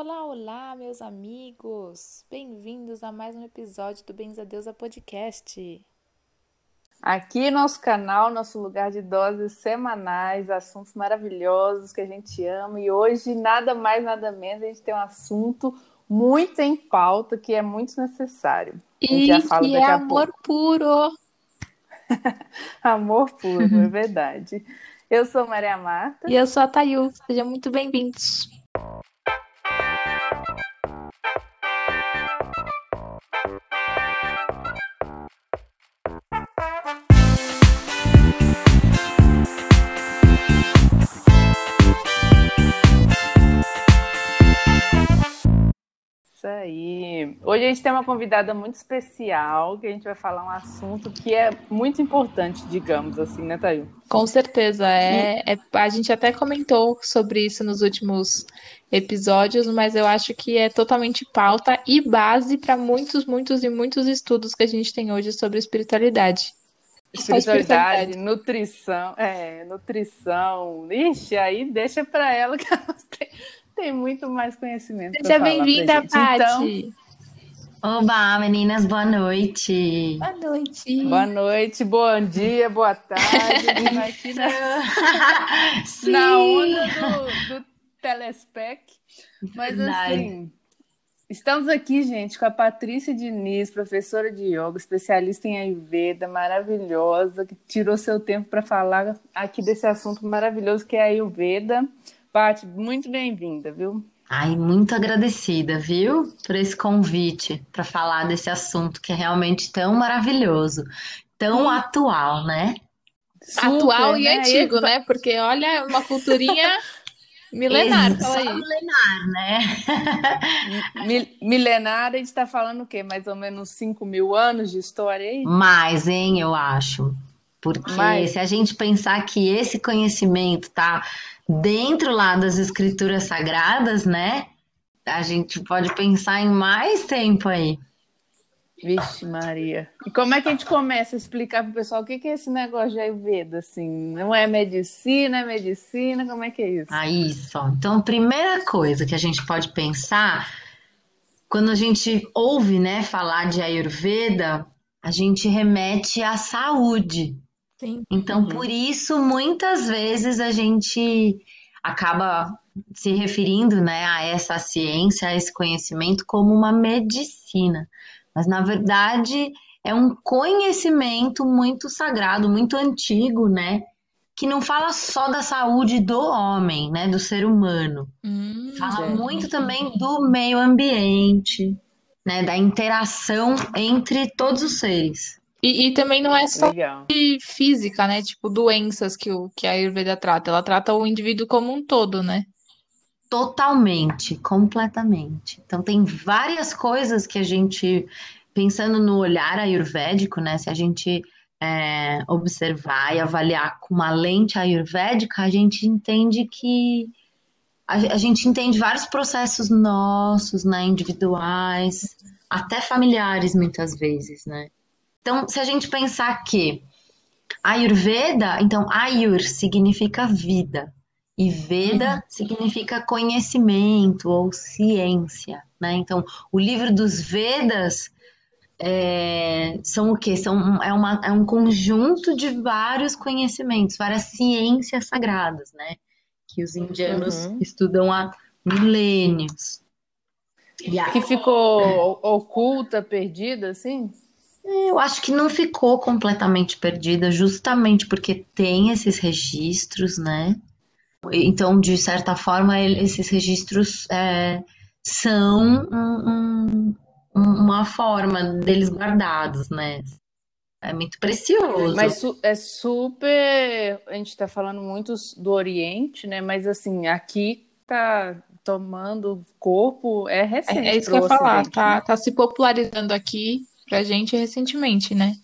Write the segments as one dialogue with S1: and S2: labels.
S1: Olá, olá, meus amigos! Bem-vindos a mais um episódio do Bens a Deusa Podcast.
S2: Aqui nosso canal, nosso lugar de doses semanais, assuntos maravilhosos que a gente ama. E hoje, nada mais, nada menos, a gente tem um assunto muito em pauta que é muito necessário.
S1: E já fala que é amor puro.
S2: amor puro, é verdade. Eu sou Maria Marta.
S1: E eu sou a Tayu. Sejam muito bem-vindos.
S2: Aí. Hoje a gente tem uma convidada muito especial, que a gente vai falar um assunto que é muito importante, digamos assim, né, Thayu?
S1: Com certeza. É, é, a gente até comentou sobre isso nos últimos episódios, mas eu acho que é totalmente pauta e base para muitos, muitos e muitos estudos que a gente tem hoje sobre espiritualidade.
S2: Espiritualidade, nutrição, é, nutrição. Ixi, aí deixa para ela que ela tem tem muito mais conhecimento.
S1: Seja bem-vinda, Paty.
S3: Então... Oba, meninas, boa noite.
S1: Boa noite.
S2: Boa noite, bom dia, boa tarde. aqui na, na onda do, do Telespec. Mas Verdade. assim, estamos aqui, gente, com a Patrícia Diniz, professora de yoga, especialista em Ayurveda, maravilhosa, que tirou seu tempo para falar aqui desse assunto maravilhoso que é a Ayurveda. Paty, muito bem-vinda, viu?
S3: Ai, muito agradecida, viu, por esse convite para falar desse assunto que é realmente tão maravilhoso, tão hum. atual, né?
S1: Super, atual né? e antigo, né? Porque olha, uma culturinha milenar,
S3: Isso, fala aí. milenar,
S2: né? milenar, a gente está falando o quê? Mais ou menos 5 mil anos de história aí?
S3: Mais, hein, eu acho. Porque Mais. se a gente pensar que esse conhecimento tá dentro lá das escrituras sagradas, né? A gente pode pensar em mais tempo aí.
S2: Vixe, Maria. E como é que a gente começa a explicar para o pessoal o que é esse negócio de Ayurveda? Assim, não é medicina, é medicina? Como é que é isso?
S3: Ah, isso. Então, a primeira coisa que a gente pode pensar, quando a gente ouve né, falar de Ayurveda, a gente remete à saúde. Sim. Então, uhum. por isso, muitas vezes a gente acaba se referindo né, a essa ciência, a esse conhecimento, como uma medicina. Mas, na verdade, é um conhecimento muito sagrado, muito antigo, né? Que não fala só da saúde do homem, né? Do ser humano. Hum, fala é. muito também do meio ambiente, né? Da interação entre todos os seres.
S1: E, e, também não é só de física, né? Tipo, doenças que, o, que a Ayurveda trata. Ela trata o indivíduo como um todo, né?
S3: Totalmente, completamente. Então, tem várias coisas que a gente, pensando no olhar ayurvédico, né? Se a gente é, observar e avaliar com uma lente ayurvédica, a gente entende que. A, a gente entende vários processos nossos, né? Individuais, até familiares, muitas vezes, né? Então, se a gente pensar que Ayurveda, então Ayur significa vida e Veda uhum. significa conhecimento ou ciência, né? Então, o livro dos Vedas é, são o que? São, é, uma, é um conjunto de vários conhecimentos, várias ciências sagradas, né? Que os indianos uhum. estudam há milênios.
S2: Que ficou oculta, perdida, assim?
S3: Eu acho que não ficou completamente perdida, justamente porque tem esses registros, né? Então, de certa forma, esses registros é, são um, um, uma forma deles guardados, né? É muito precioso.
S2: Mas é super. A gente está falando muito do Oriente, né? Mas assim, aqui tá tomando corpo, é recente.
S1: É, é isso que eu ia falar, tá, né? tá se popularizando aqui pra gente recentemente, né?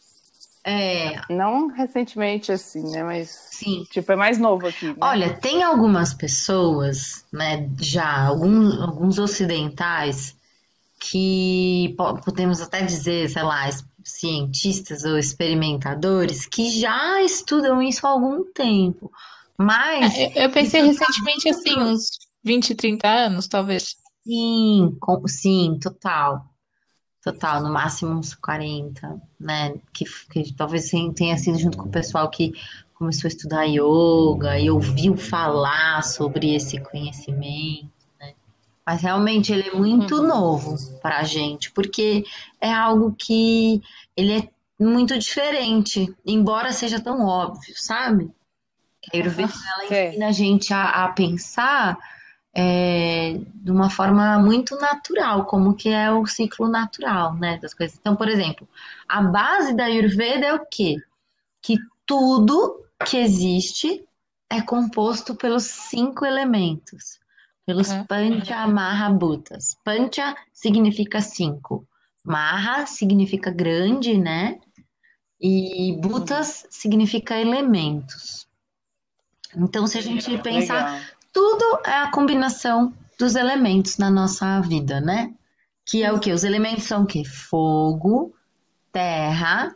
S2: É. Não recentemente, assim, né? Mas. Sim. Tipo, é mais novo aqui. Né?
S3: Olha, tem algumas pessoas, né? Já, alguns, alguns ocidentais, que podemos até dizer, sei lá, cientistas ou experimentadores, que já estudam isso há algum tempo. Mas.
S1: É, eu pensei recentemente, assim, uns 20, 30 anos, talvez.
S3: Sim, com- sim, total. Total, no máximo uns 40, né? Que, que talvez sim, tenha sido junto com o pessoal que começou a estudar yoga e ouviu falar sobre esse conhecimento. Mas realmente ele é muito
S2: Uhum.
S3: novo para a gente, porque é algo que ele é muito diferente, embora seja tão óbvio, sabe? A Ayurveda, ela ensina a gente a, a pensar é, de uma forma muito natural, como que é o ciclo natural, né, das coisas. Então, por exemplo, a base da Ayurveda é o quê? Que tudo que existe é composto pelos cinco elementos, pelos
S1: Uhum.
S3: Pancha Maha Bhutas. Pancha significa cinco, Maha significa grande, né? E Bhutas significa elementos. Então, se a gente pensar. Tudo é a combinação dos elementos na nossa vida, né? Que é o quê? Os elementos são o quê? Fogo, terra,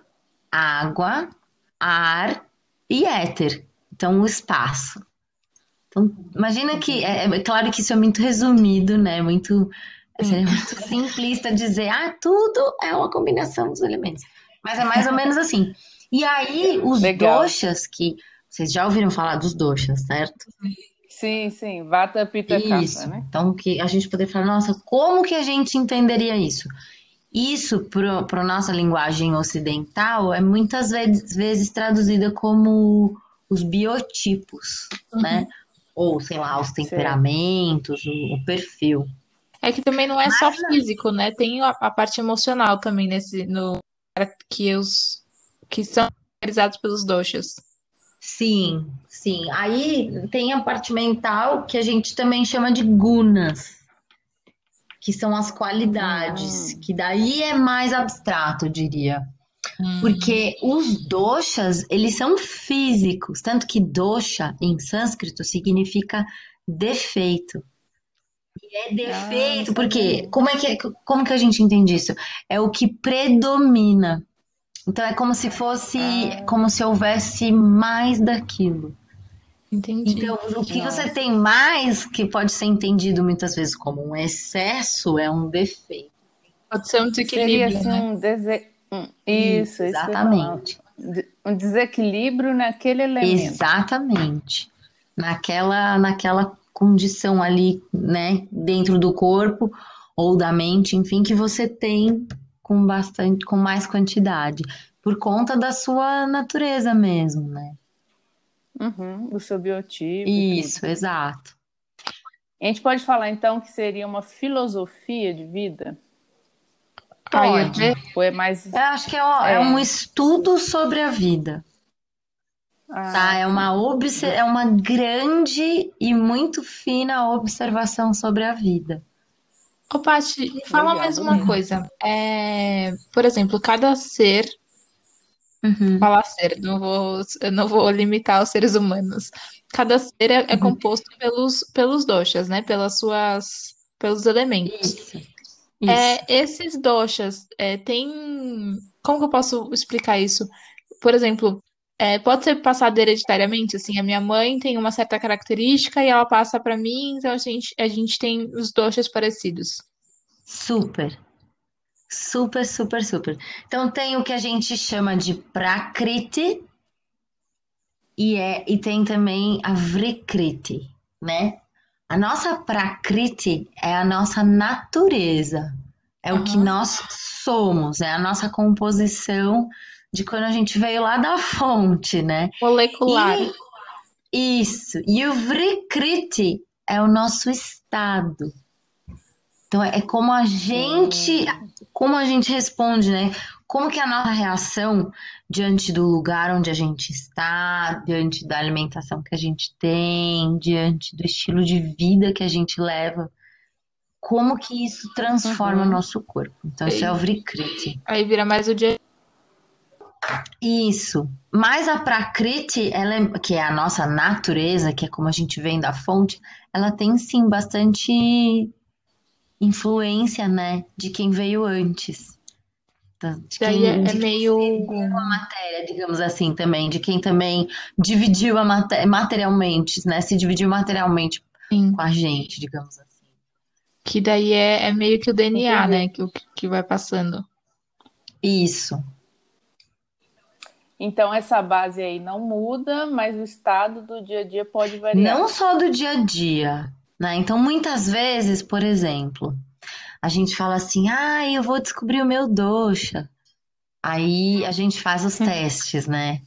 S3: água, ar e éter. Então, o espaço. Então, imagina que, é, é claro que isso é muito resumido, né? Muito, seria muito simplista dizer, ah, tudo é uma combinação dos elementos. Mas é mais ou menos assim. E aí, os
S2: Legal.
S3: doshas, que vocês já ouviram falar dos doshas, certo?
S2: Sim, sim. Vata, Pitta,
S3: Isso.
S2: Kapha, né?
S3: Então, que a gente poder falar, nossa, como que a gente entenderia isso? Isso, para a nossa linguagem ocidental, é muitas vezes, vezes traduzida como os biotipos, né? Ou, sei lá, os temperamentos, o, o perfil.
S1: É que também não é só físico, né? Tem a, a parte emocional também nesse no que os que são realizados pelos doshas.
S3: Sim, sim. Aí tem a parte mental que a gente também chama de gunas, que são as qualidades,
S2: Hum.
S3: que daí é mais abstrato, eu diria.
S1: Hum.
S3: Porque os doshas, eles são físicos, tanto que dosha em sânscrito significa defeito. E é defeito,
S2: não
S3: porque como é que como que a gente entende isso? É o que predomina. Então é como se fosse,
S2: Ah.
S3: como se houvesse mais daquilo.
S1: Entendi.
S3: Então, o que
S2: Nossa.
S3: você tem mais, que pode ser entendido muitas vezes como um excesso, é um defeito.
S1: Pode ser um
S2: Seria
S1: desequilíbrio,
S2: assim
S1: né?
S2: um dese... Isso, isso
S3: exatamente.
S2: De- Um desequilíbrio naquele elemento.
S3: Exatamente. Naquela, naquela condição ali, né, dentro do corpo ou da mente, enfim, que você tem com bastante, com mais quantidade, por conta da sua natureza mesmo, né?
S2: Uhum, o seu biotipo.
S3: Isso, exato.
S2: tudo. A gente pode falar então que seria uma filosofia de vida?
S3: Pode.
S2: Ou é mais.
S3: Eu acho que é, um- é
S2: É.
S3: um estudo sobre a vida,
S2: Ah,
S3: tá? É uma obse- é uma grande e muito fina observação sobre a vida.
S1: Ô, Paty, fala mais uma coisa. É, por exemplo, cada ser,
S3: Uhum.
S1: falar ser, não vou, eu não vou limitar os seres humanos. Cada ser é, é
S3: Uhum.
S1: composto pelos, pelos doshas, né? Pelas suas, pelos elementos.
S3: Isso. Isso.
S1: É, esses doshas, é, tem. Como que eu posso explicar isso? Por exemplo, é, pode ser passado hereditariamente, assim, a minha mãe tem uma certa característica e ela passa para mim, então a gente, a gente tem os doshas parecidos.
S3: Super. Super, super, super. Então tem o que a gente chama de Prakriti e, é, e tem também a Vrikriti, né? A nossa Prakriti é a nossa natureza, é o que nós somos, é a nossa composição de quando a gente veio lá da fonte, né?
S1: Molecular.
S3: E, isso. E o Vrikriti é o nosso estado. Então é como a gente, como a gente responde, né? Como que é a nossa reação diante do lugar onde a gente está, diante da alimentação que a gente tem, diante do estilo de vida que a gente leva. Como que isso transforma
S2: Uhum.
S3: o nosso corpo? Então isso é o Vrikriti.
S1: Aí vira mais o dia.
S3: Isso. Mas a Prakriti, ela é- que é a nossa natureza, que é como a gente vem da fonte, ela tem sim bastante influência, né, de quem veio antes. Então, De quem,
S1: é, é
S3: de
S1: meio.
S3: a matéria, digamos assim, também, de quem também dividiu a matéria materialmente, né, se dividiu materialmente
S1: Sim.
S3: com a gente, digamos assim.
S1: Que daí é, é meio que o DNA, né? Que, que vai passando.
S3: Isso.
S2: Então, essa base aí não muda, mas o estado do dia a dia pode variar.
S3: Não só do dia a dia, né? Então, muitas vezes, por exemplo, a gente fala assim: ah, eu vou descobrir o meu dosha. Aí a gente faz os testes, né?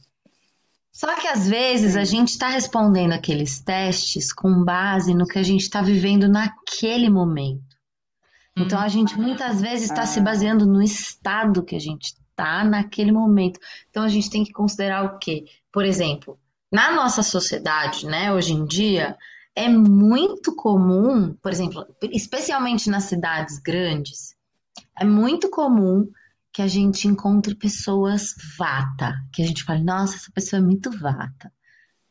S3: Só que às vezes a gente está respondendo aqueles testes com base no que a gente está vivendo naquele momento. Então a gente muitas vezes está se baseando no estado que a gente está naquele momento. Então a gente tem que considerar o quê? Por exemplo, na nossa sociedade, né, hoje em dia, é muito comum, por exemplo, especialmente nas cidades grandes, é muito comum que a gente encontre pessoas vata, que a gente fale, nossa, essa pessoa é muito vata,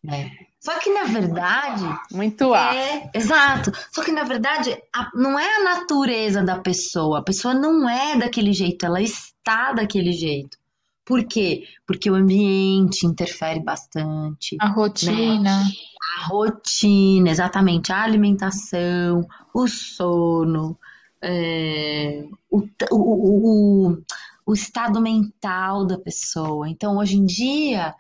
S3: né? Só que na verdade,
S2: muito
S3: é, exato. Só que na verdade, a, não é a natureza da pessoa. A pessoa não é daquele jeito, ela está daquele jeito. Por quê? Porque o ambiente interfere bastante.
S1: A rotina. Né?
S3: A rotina, exatamente. A alimentação, o sono, é, o, o, o, o estado mental da pessoa. Então, hoje em dia,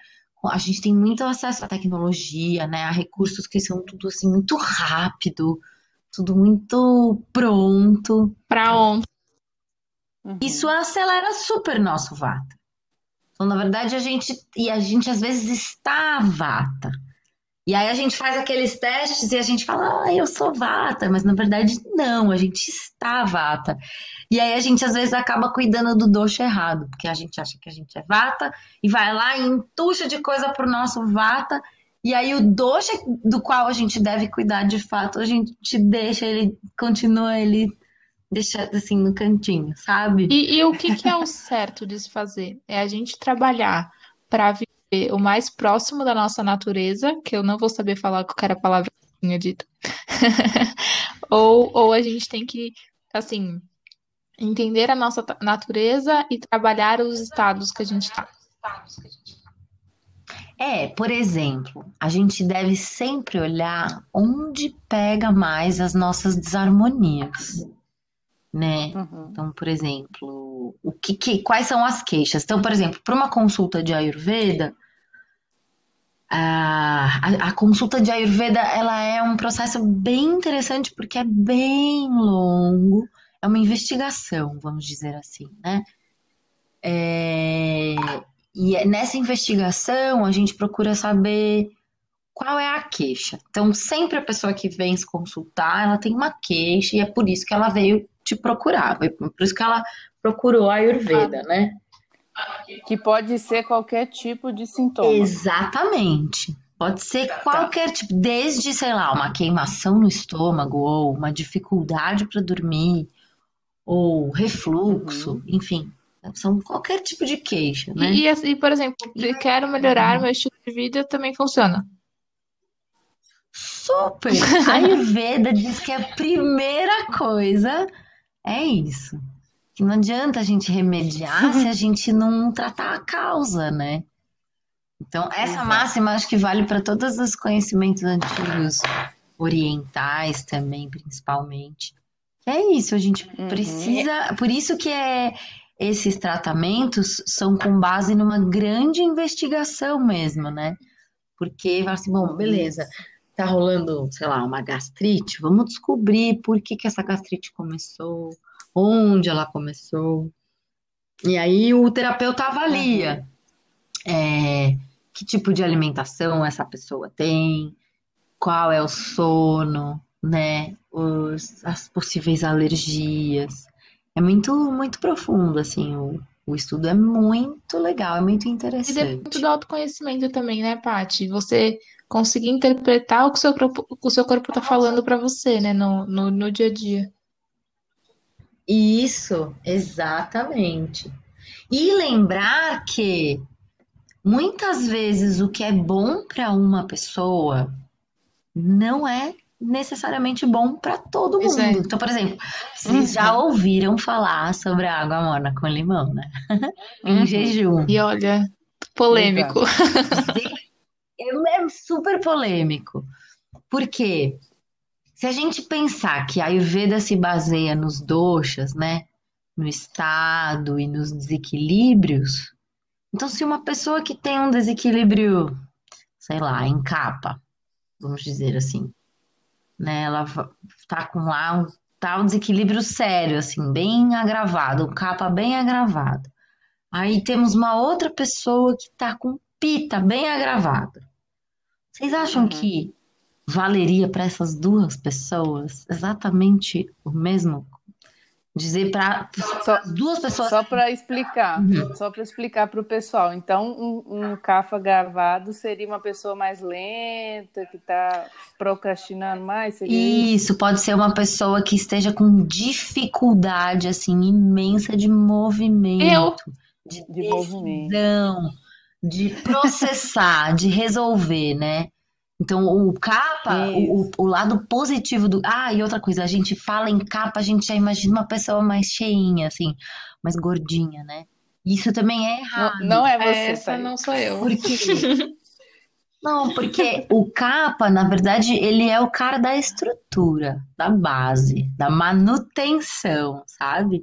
S3: a gente tem muito acesso à tecnologia, né, a recursos que são tudo assim muito rápido, tudo muito pronto.
S1: Para ontem.
S3: Uhum. Isso acelera super nosso vata. Então, na verdade, a gente e a gente às vezes está vata. E aí a gente faz aqueles testes e a gente fala, ah, eu sou vata, mas na verdade não, a gente está vata. E aí a gente às vezes acaba cuidando do doxo errado, porque a gente acha que a gente é vata e vai lá e entuxa de coisa pro nosso vata, e aí o doxo do qual a gente deve cuidar de fato, a gente deixa ele, continua ele deixado assim no cantinho, sabe?
S1: E, e o que, que é o certo de se fazer? É a gente trabalhar para o mais próximo da nossa natureza, que eu não vou saber falar qual era a palavra que tinha dito. ou, ou a gente tem que, assim, entender a nossa natureza e trabalhar os estados que a gente está.
S3: É, por exemplo, a gente deve sempre olhar onde pega mais as nossas desarmonias, né? Uhum. Então, por exemplo, o que, que, quais são as queixas? Então, por exemplo, para uma consulta de Ayurveda, a, a, consulta de Ayurveda ela é um processo bem interessante porque é bem longo, é uma investigação, vamos dizer assim, né? É, e é, nessa investigação a gente procura saber qual é a queixa. Então, sempre a pessoa que vem se consultar, ela tem uma queixa e é por isso que ela veio te procurar, por isso que ela procurou a Ayurveda, né?
S2: Que pode ser qualquer tipo de sintoma.
S3: Exatamente. Pode ser tá. qualquer tipo, desde, sei lá, uma queimação no estômago, ou uma dificuldade para dormir, ou refluxo, uhum. enfim. São qualquer tipo de queixa, né?
S1: E, e por exemplo, quero melhorar meu estilo de vida, também funciona.
S3: Super! A Ayurveda diz que a primeira coisa é isso que não adianta a gente remediar se a gente não tratar a causa, né? Então, essa Exato. máxima acho que vale para todos os conhecimentos antigos, orientais também, principalmente. É isso, a gente uhum. precisa. Por isso que é, esses tratamentos são com base numa grande investigação mesmo, né? Porque vai assim, bom, beleza, tá rolando, sei lá, uma gastrite, vamos descobrir por que, que essa gastrite começou onde ela começou. E aí o terapeuta avalia uhum. é, que tipo de alimentação essa pessoa tem, qual é o sono, né, os, as possíveis alergias. É muito, muito profundo, assim, o, o estudo é muito legal, é muito interessante. E
S1: depende do autoconhecimento também, né, Paty? Você conseguir interpretar o que o seu corpo, o seu corpo tá falando para você, né, no, no, no dia a dia.
S3: Isso, exatamente. E lembrar que muitas vezes o que é bom para uma pessoa não é necessariamente bom para todo mundo. É. Então, por exemplo, vocês uhum. já ouviram falar sobre a água morna com limão, né? em uhum. jejum.
S1: E olha, polêmico.
S3: É, é super polêmico. Por quê? Se a gente pensar que a Ayurveda se baseia nos doshas, né? No estado e nos desequilíbrios, então se uma pessoa que tem um desequilíbrio, sei lá, em capa, vamos dizer assim, né? Ela tá com lá um tal desequilíbrio sério, assim, bem agravado, um capa bem agravado. Aí temos uma outra pessoa que tá com pita bem agravado. Vocês acham uhum. que valeria para essas duas pessoas exatamente o mesmo? Dizer para duas pessoas.
S2: Só para explicar, uhum. só para explicar para o pessoal. Então, um, um cafa gravado seria uma pessoa mais lenta, que está procrastinando mais?
S3: Isso, isso, pode ser uma pessoa que esteja com dificuldade assim imensa de movimento,
S1: Eu?
S3: de, de decisão, de processar, de resolver, né? Então, o capa, o, o, lado positivo do. Ah, e outra coisa, a gente fala em capa, a gente já imagina uma pessoa mais cheinha, assim, mais gordinha, né? Isso também é errado.
S2: Não, não é você.
S1: Essa não sou eu.
S3: Por quê? não, porque o capa, na verdade, ele é o cara da estrutura, da base, da manutenção, sabe?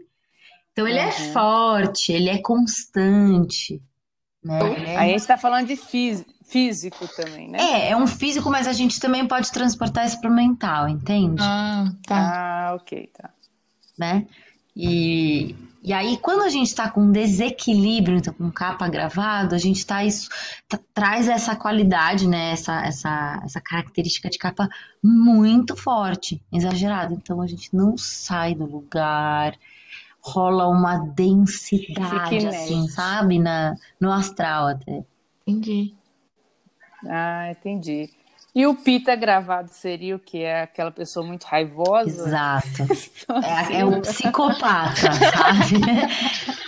S3: Então, ele uhum. é forte, ele é constante. Né?
S2: Aí a gente está falando de físico físico também, né?
S3: É, é um físico, mas a gente também pode transportar isso para o mental, entende?
S1: Ah,
S2: tá. Ah, ok, tá.
S3: Né? E, e aí, quando a gente está com desequilíbrio, então com capa gravado, a gente tá isso tá, traz essa qualidade, né? Essa, essa, essa característica de capa muito forte, exagerada. Então a gente não sai do lugar, rola uma densidade, assim, sabe? Na, no astral até.
S1: Entendi.
S2: Ah, entendi. E o pita gravado seria o que? É aquela pessoa muito raivosa?
S3: Exato. É, é o psicopata, sabe?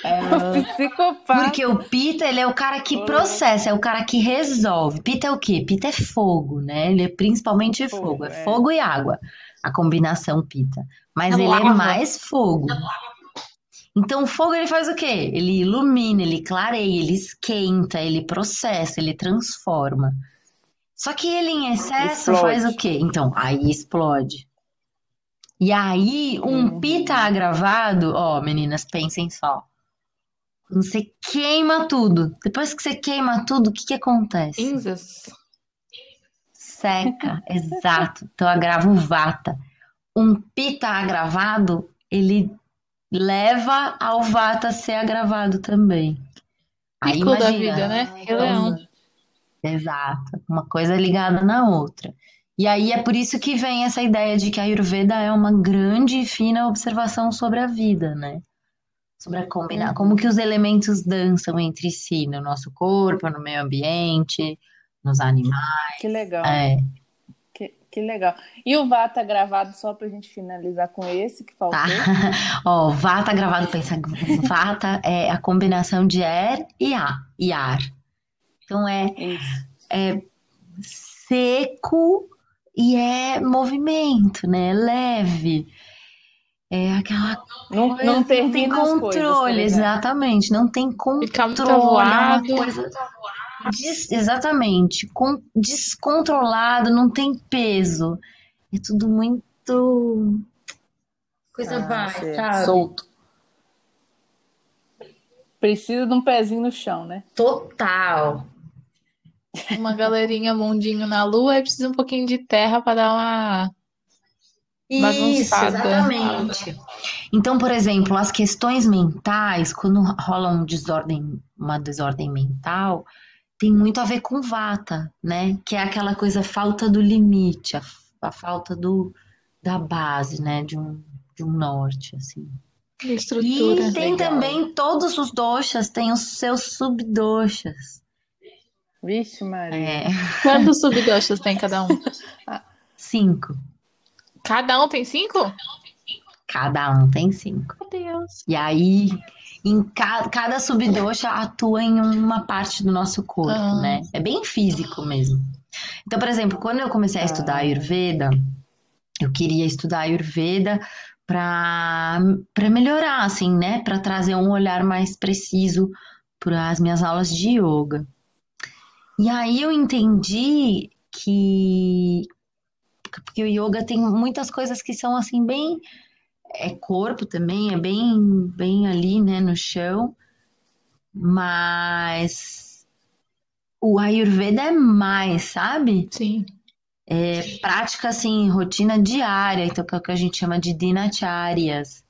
S2: É o psicopata.
S3: Porque o pita, ele é o cara que processa, é o cara que resolve. Pita é o quê? Pita é fogo, né? Ele é principalmente fogo. fogo. É, é fogo e água. A combinação pita. Mas é ele lava. é mais fogo. Então, o fogo ele faz o quê? Ele ilumina, ele clareia, ele esquenta, ele processa, ele transforma. Só que ele em excesso explode. faz o quê? Então, aí explode. E aí, um uhum. pita agravado, ó, meninas, pensem só. Você queima tudo. Depois que você queima tudo, o que que acontece?
S1: Cinzas.
S3: Seca, exato. Então agrava o vata. Um pita agravado, ele leva ao Vata a ser agravado também.
S1: Aí Pico da vida, né? Rei Leão.
S3: Exato. Uma coisa ligada na outra. E aí é por isso que vem essa ideia de que a Ayurveda é uma grande e fina observação sobre a vida, né? Sobre a combinar, uhum. como que os elementos dançam entre si no nosso corpo, no meio ambiente, nos animais.
S2: Que legal.
S3: É.
S2: Que legal. E o Vá tá gravado só pra gente finalizar com esse que faltou? Tá.
S3: Ó, Vá tá gravado, pensa, Vata é a combinação de er e, a, e ar. Então é, é seco e é movimento, né? É leve. É aquela
S2: não, coisa, não, não tem controle,
S3: coisas, exatamente. Não tem controle. Ficar muito. É coisa Des, exatamente, com, descontrolado, não tem peso. É tudo muito. Coisa ah, vai, sabe?
S2: Solto. Precisa de um pezinho no chão, né?
S3: Total.
S1: Uma galerinha mundinho na lua e precisa um pouquinho de terra para dar uma
S3: isso, exatamente. Então, por exemplo, as questões mentais, quando rola um desordem, uma desordem mental, tem muito a ver com vata, né? Que é aquela coisa falta do limite, a, a falta do, da base, né? De um, de um norte, assim.
S1: Estrutura.
S3: E tem legal. também todos os doxas, tem os seus subdoxas.
S2: Vixe, Maria.
S3: É.
S1: Quantos subdoxas tem cada um?
S3: Cinco.
S1: Cada um tem cinco?
S3: Cada um tem cinco.
S1: Meu Deus.
S3: E aí, em ca cada subdosha atua em uma parte do nosso corpo, ah. né? É bem físico mesmo. Então, por exemplo, quando eu comecei a estudar ah. Ayurveda, eu queria estudar Ayurveda para melhorar, assim, né? Para trazer um olhar mais preciso para as minhas aulas de yoga. E aí eu entendi que porque o yoga tem muitas coisas que são assim bem é corpo também, é bem bem ali, né, no chão. Mas o Ayurveda é mais, sabe?
S1: Sim.
S3: É prática assim, rotina diária, então que é o que a gente chama de dinacharyas,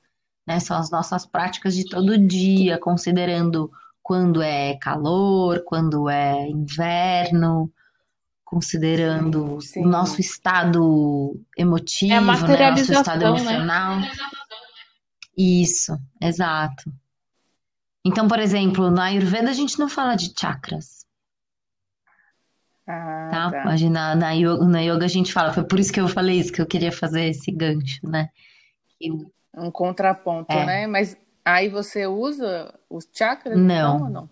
S3: né? São as nossas práticas de todo dia, considerando quando é calor, quando é inverno, considerando
S2: Sim.
S3: o nosso estado emotivo,
S1: É
S3: né? Nosso estado
S1: né?
S3: emocional. Isso, exato. Então, por exemplo, na Ayurveda a gente não fala de chakras,
S2: Ah,
S3: tá?
S2: tá.
S3: Mas na, yoga, na yoga a gente fala, foi por isso que eu falei isso, que eu queria fazer esse gancho, né?
S2: Um contraponto,
S3: É.
S2: né? Mas aí você usa os chakras?
S3: Não.
S2: então, ou não?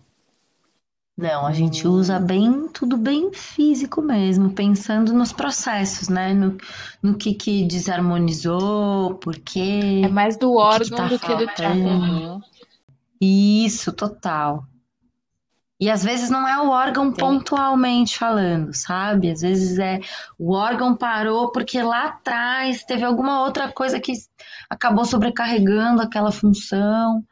S3: Não, a gente
S2: Hum.
S3: usa bem, tudo bem físico mesmo, pensando nos processos, né? No, no que que desarmonizou, por quê,
S1: É mais do
S3: o que
S1: órgão
S3: que tá
S1: do que do.
S2: Uhum.
S3: Isso, total. E às vezes não é o órgão
S2: Entendi.
S3: pontualmente falando, sabe? Às vezes é o órgão parou porque lá atrás teve alguma outra coisa que acabou sobrecarregando aquela função,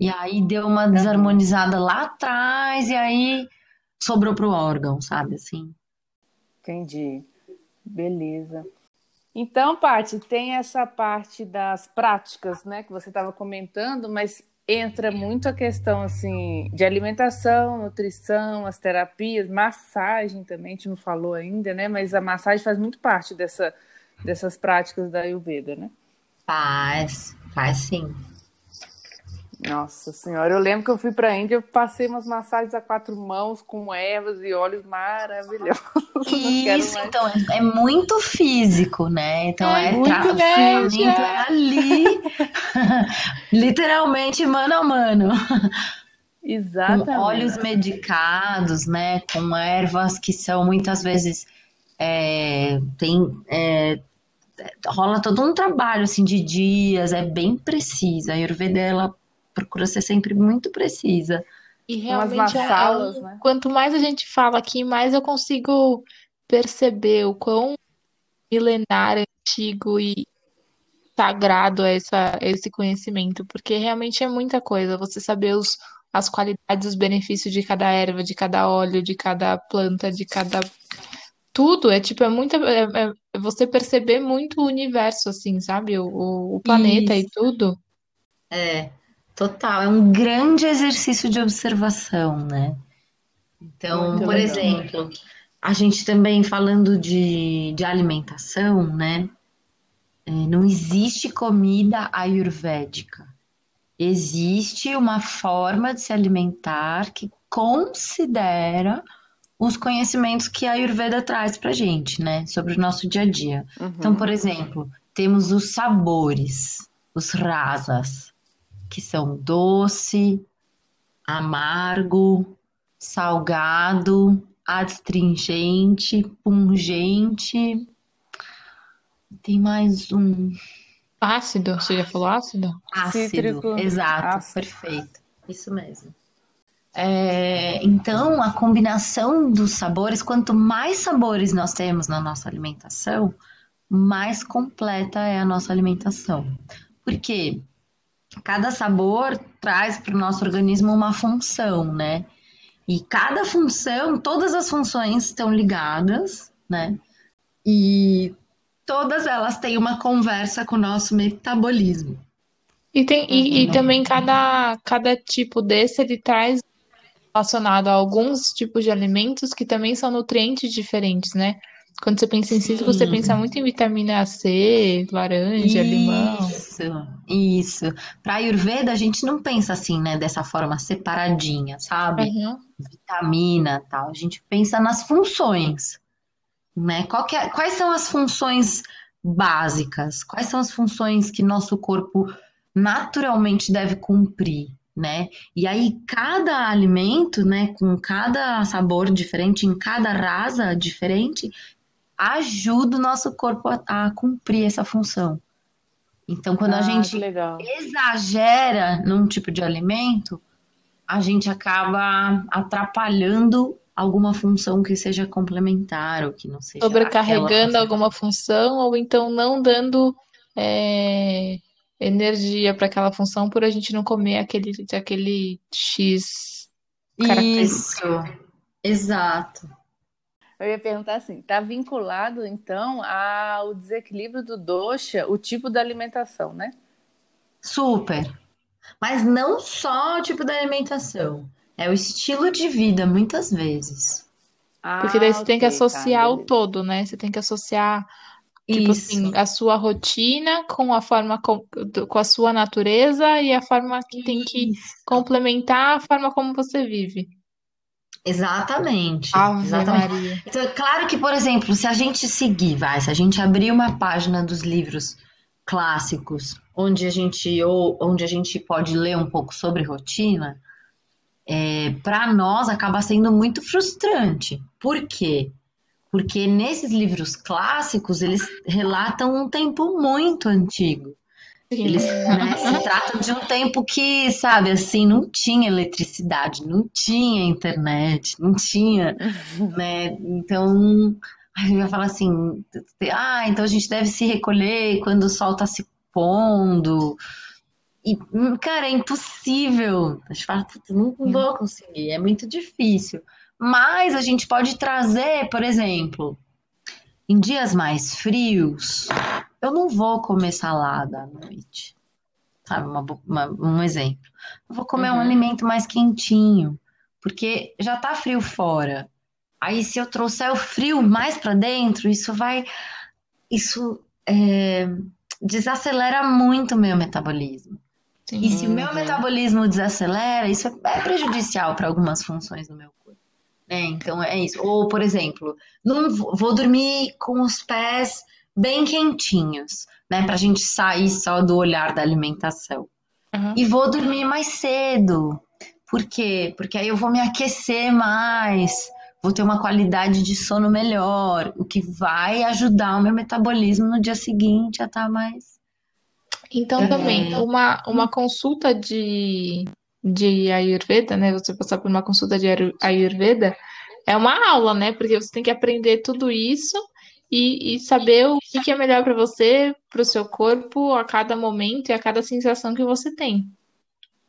S3: e aí deu uma
S2: Uhum.
S3: desarmonizada lá atrás, e aí sobrou pro órgão, sabe? Assim.
S2: Entendi. Beleza. Então, Paty, tem essa parte das práticas, né, que você estava comentando, mas entra muito a questão assim de alimentação, nutrição, as terapias, massagem também, a gente não falou ainda, né? Mas a massagem faz muito parte dessa, dessas práticas da Ayurveda, né?
S3: Faz, faz sim.
S2: Nossa senhora, eu lembro que eu fui para a Índia, eu passei umas massagens a quatro mãos com ervas e óleos maravilhosos.
S3: Isso, então, é, é muito físico, né? Então
S1: É
S3: é,
S1: muito
S3: tratamento é ali, literalmente mano a mano, com
S2: Exatamente.
S3: óleos medicados, né? Com ervas que são muitas vezes é, tem é, rola todo um trabalho assim de dias, é bem precisa. A Ayurveda ela procura ser sempre muito precisa.
S1: E realmente é-
S2: né?
S1: quanto mais a gente fala aqui, mais eu consigo perceber o quão milenar, antigo e sagrado é essa, esse conhecimento, porque realmente é muita coisa. Você saber os, as qualidades, os benefícios de cada erva, de cada óleo, de cada planta, de cada tudo. É tipo, é muita. É, é- é você perceber muito o universo, assim, sabe? O, o, planeta e
S3: Isso.
S1: tudo.
S3: É, total, é um grande exercício de observação, né? Então,
S2: Muito
S3: por
S2: legal.
S3: exemplo, a gente também falando de, de alimentação, né? É, não existe comida ayurvédica. Existe uma forma de se alimentar que considera os conhecimentos que a Ayurveda traz pra gente, né? Sobre o nosso dia a dia. Então, por exemplo, temos os sabores, os rasas, que são doce, amargo, salgado, astringente, pungente. Tem mais um
S1: Ácido, você já falou ácido?
S3: ácido.
S2: Cítrico,
S3: Exato,
S2: ácido.
S3: perfeito. Isso mesmo. É, então, a combinação dos sabores, quanto mais sabores nós temos na nossa alimentação, mais completa é a nossa alimentação. Porque cada sabor traz para o nosso organismo uma função, né? E cada função, todas as funções estão ligadas, né? E todas elas têm uma conversa com o nosso metabolismo.
S1: E, tem, e, e
S3: Uhum.
S1: também cada, cada tipo desse ele traz relacionado a alguns tipos de alimentos que também são nutrientes diferentes, né? Quando você pensa em cítrico, você pensa muito em vitamina C, laranja, limão.
S3: Isso, isso. Para Ayurveda, a gente não pensa assim, né? Dessa forma separadinha, sabe?
S1: Uhum.
S3: Vitamina, tal. A gente pensa nas funções, né? Qual que é- quais são as funções básicas? Quais são as funções que nosso corpo naturalmente deve cumprir, né? E aí cada alimento, né, com cada sabor diferente, em cada rasa diferente, ajuda o nosso corpo a, a cumprir essa função. Então, quando a
S2: Ah,
S3: gente
S2: que legal.
S3: exagera num tipo de alimento, a gente acaba atrapalhando alguma função que seja complementar ou que não seja
S1: sobrecarregando alguma função ou então não dando é, energia para aquela função por a gente não comer aquele, aquele X
S3: Isso, exato.
S2: Eu ia perguntar assim, está vinculado então ao desequilíbrio do dosha, o tipo da alimentação, né?
S3: Super. Mas não só o tipo da alimentação, é o estilo de vida, muitas vezes.
S1: Porque daí você tem que
S2: tá,
S1: associar o
S2: beleza.
S1: todo, né? Você tem que associar, tipo
S3: Isso,
S1: assim, a sua rotina com a forma com, com a sua natureza e a forma que tem que
S3: isso.
S1: complementar a forma como você vive.
S3: Exatamente,
S1: Ave
S3: exatamente.
S1: Maria.
S3: Então, é claro que, por exemplo, se a gente seguir, vai, se a gente abrir uma página dos livros clássicos, onde a gente ou onde a gente pode ler um pouco sobre rotina, é, para nós acaba sendo muito frustrante. Por quê? Porque nesses livros clássicos eles relatam um tempo muito antigo.
S1: Sim.
S3: Eles, né, se tratam de um tempo que, sabe, assim, não tinha eletricidade, não tinha internet, não tinha, né? Então, aí eu ia falar assim, ah, então a gente deve se recolher quando o sol tá se pondo. E, hum, cara, é impossível. A gente fala, "Putz, não vou conseguir, é muito difícil. Mas a gente pode trazer, por exemplo, em dias mais frios, eu não vou comer salada à noite. Sabe, uma uma- um exemplo. Eu vou comer um
S2: Uhum.
S3: alimento mais quentinho, porque já tá frio fora. Aí, se eu trouxer o frio mais para dentro, isso vai. Isso é, desacelera muito o meu metabolismo.
S1: Sim.
S3: E se o meu
S2: Uhum.
S3: metabolismo desacelera, isso é é prejudicial para algumas funções do meu corpo. Né? Então é isso. Ou, por exemplo, não vou dormir com os pés bem quentinhos, né? Para a gente sair só do olhar da alimentação.
S1: Aham.
S3: E vou dormir mais cedo. Por quê? Porque aí eu vou me aquecer mais, vou ter uma qualidade de sono melhor, o que vai ajudar o meu metabolismo no dia seguinte a estar mais.
S1: Então, também, uma, uma consulta de, de Ayurveda, né? Você passar por uma consulta de Ayu- Ayurveda é uma aula, né? Porque você tem que aprender tudo isso e, e saber o que que é melhor para você, para o seu corpo, a cada momento e a cada sensação que você tem.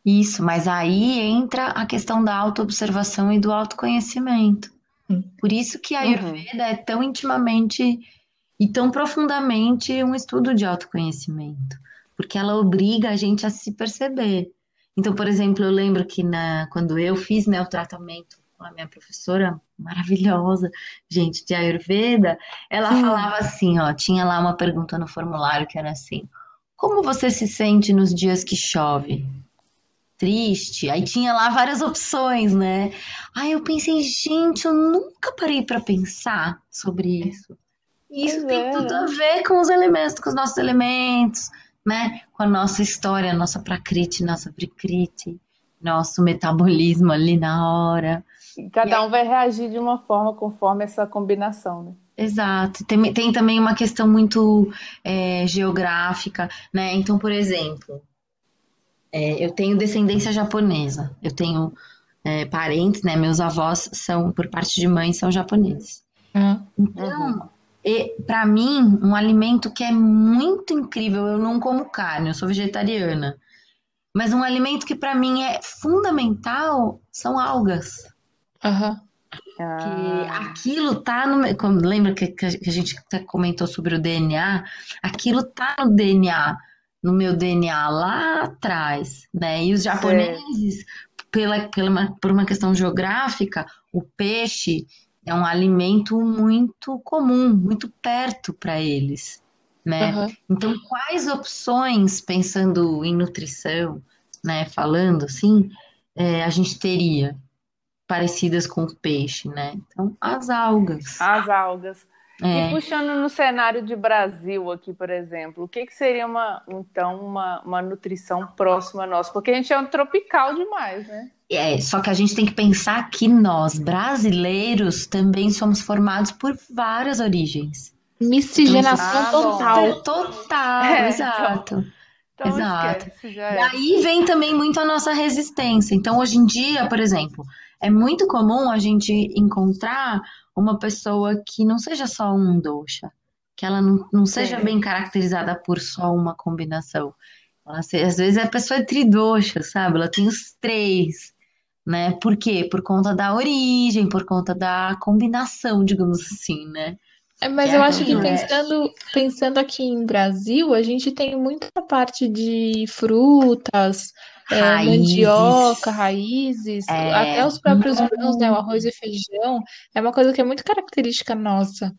S3: Isso, mas aí entra a questão da autoobservação e do autoconhecimento. Por isso que a Ayurveda é tão intimamente e tão profundamente um estudo de autoconhecimento, porque ela obriga a gente a se perceber. Então, por exemplo, eu lembro que na, quando eu fiz né, o tratamento com a minha professora maravilhosa, gente, de Ayurveda, ela falava assim, ó, tinha lá uma pergunta no formulário que era assim: como você se sente nos dias que chove? triste. Aí tinha lá várias opções, né? Aí eu pensei, gente, eu nunca parei para pensar sobre isso. E isso tem
S2: é,
S3: tudo a ver com os elementos, com os nossos elementos, né? Com a nossa história, nossa prakriti, nossa vrikriti, nosso metabolismo ali na hora.
S2: E Cada um vai reagir de uma forma conforme essa combinação, né?
S3: Exato. Tem, tem também uma questão muito é, geográfica, né? Então, por exemplo, é, eu tenho descendência japonesa. Eu tenho é, parentes, né? Meus avós são, por parte de mãe, são japoneses.
S1: Aham.
S3: Então, para mim, um alimento que é muito incrível, eu não como carne, eu sou vegetariana. Mas um alimento que para mim é fundamental são algas.
S1: Aham.
S3: Que
S2: Ah,
S3: aquilo tá no. Lembra que, que a gente até comentou sobre o DNA? Aquilo tá no DNA, no meu DNA lá atrás, né? E os japoneses, pela, pela, uma- por uma questão geográfica, o peixe é um alimento muito comum, muito perto para eles, né?
S1: Aham.
S3: Então, quais opções, pensando em nutrição, né, falando assim, é, a gente teria parecidas com o peixe, né? Então, as algas.
S2: as algas.
S3: É,
S2: E puxando no cenário de Brasil aqui, por exemplo, o que que seria uma, então, uma, uma nutrição próxima a nós? Porque a gente é um tropical demais, né?
S3: é, só que a gente tem que pensar que nós, brasileiros, também somos formados por várias origens.
S1: Miscigenação
S2: Ah,
S1: total.
S3: Total,
S2: É,
S3: exato.
S2: Então
S3: Exato.
S2: esquece, já
S3: E
S2: é.
S3: aí vem também muito a nossa resistência. Então, hoje em dia, por exemplo, é muito comum a gente encontrar uma pessoa que não seja só um dosha, que ela não, não seja bem caracterizada por só uma combinação. Ela, às vezes a pessoa é tridosha, sabe? Ela tem os três, né? Por quê? Por conta da origem, por conta da combinação, digamos assim, né?
S1: É, mas
S3: É
S1: eu acho que pensando, pensando aqui em Brasil, a gente tem muita parte de frutas, é,
S3: Raízes.
S1: mandioca, raízes,
S3: É.
S1: até os próprios grãos, né? O arroz e feijão, é uma coisa que é muito característica nossa.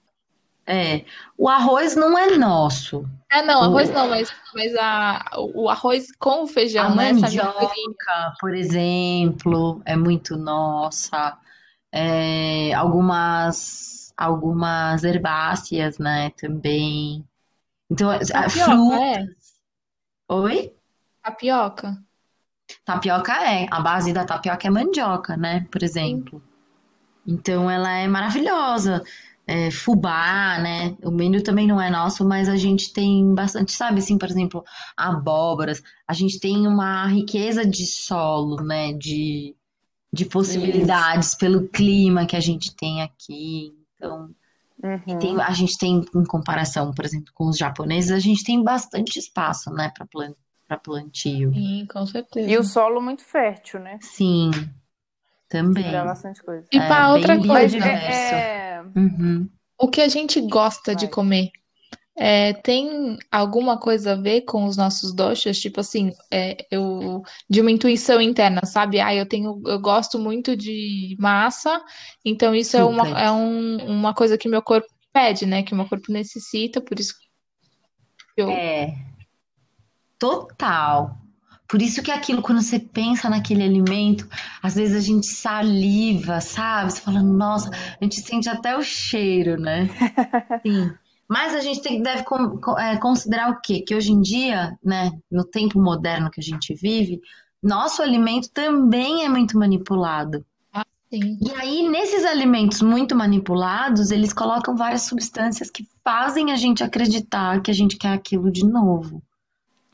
S3: É, o arroz não é nosso.
S1: É, não, arroz
S3: O-
S1: não, mas, mas a, o arroz com o feijão,
S3: A
S1: né?
S3: Mandioca, por exemplo, é muito nossa. É, algumas, algumas herbáceas, né, também. Então, a
S1: Tapioca,
S3: fruta.
S1: é?
S3: Oi?
S1: Tapioca.
S3: Tapioca é. A base da tapioca é mandioca, né, por exemplo. Então, ela é maravilhosa. É, fubá, né? O milho também não é nosso, mas a gente tem bastante, sabe? Assim, por exemplo, abóboras. A gente tem uma riqueza de solo, né? De, de possibilidades pelo clima que a gente tem aqui. Então,
S2: Uhum.
S3: tem, a gente tem, em comparação, por exemplo, com os japoneses, a gente tem bastante espaço, né? Para plan, para plantio.
S1: Sim, com certeza.
S2: E o solo muito fértil, né?
S3: Sim, também.
S2: dá bastante coisa.
S1: E
S3: É,
S1: para outra coisa,
S2: é, é...
S3: Uhum.
S1: o que a gente gosta de
S2: Vai.
S1: comer é, tem alguma coisa a ver com os nossos doshas? Tipo assim, é, eu de uma intuição interna, sabe? Ah, eu tenho, eu gosto muito de massa, então isso é uma,
S3: Super.
S1: é um, uma coisa que meu corpo pede, né? Que meu corpo necessita, por isso que eu
S3: É, total. Por isso que aquilo, quando você pensa naquele alimento, às vezes a gente saliva, sabe? Você fala, nossa, a gente sente até o cheiro, né? Sim. Mas a gente tem, deve con- é, considerar o quê? Que hoje em dia, né, no tempo moderno que a gente vive, nosso alimento também é muito manipulado.
S1: Sim.
S3: E aí, nesses alimentos muito manipulados, eles colocam várias substâncias que fazem a gente acreditar que a gente quer aquilo de novo.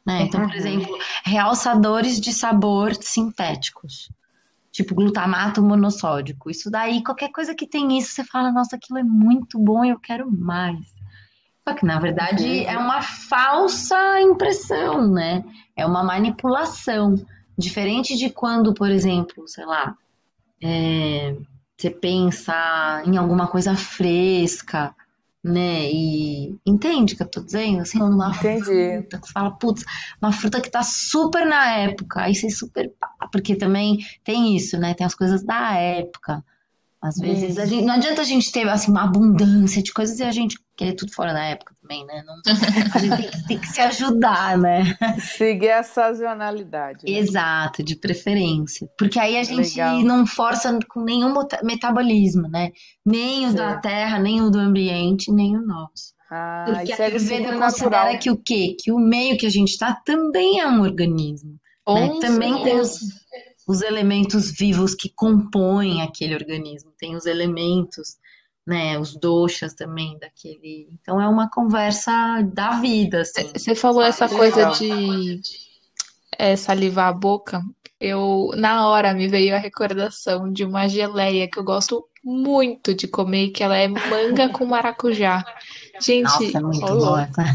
S3: Né? Então, por exemplo, realçadores de sabor sintéticos, tipo glutamato monossódico. Isso daí, qualquer coisa que tem isso, você fala, nossa, aquilo é muito bom e eu quero mais. Só que, na verdade, é uma falsa impressão, né? É uma manipulação. Diferente de quando, por exemplo, sei lá, é, você pensa em alguma coisa fresca, né? E entende o que eu tô dizendo? Assim, uma
S2: Entendi.
S3: fruta, que você fala, putz, uma fruta que tá super na época, aí você super. Porque também tem isso, né? Tem as coisas da época. Às vezes gente, não adianta a gente ter assim, uma abundância de coisas e a gente querer tudo fora da época também, né? Não, a gente tem que, tem que se ajudar, né?
S2: Seguir a sazonalidade. né?
S3: Exato, de preferência. Porque aí a gente
S2: Legal.
S3: não força com nenhum metabolismo, né? Nem o da terra, nem o do ambiente, nem o nosso.
S2: Ah,
S3: Porque
S2: e
S3: a
S2: o
S3: Ayurveda
S2: ciclo
S3: considera
S2: natural.
S3: que o quê? Que o meio que a gente está também é um organismo, né? Também tem os, os elementos vivos que compõem aquele organismo, tem os elementos, né? Os doshas também daquele. Então é uma conversa da vida, assim.
S1: Você falou essa coisa de é, salivar a boca. Eu, na hora, me veio a recordação de uma geleia que eu gosto muito de comer, que ela é manga com maracujá. Gente,
S3: Nossa,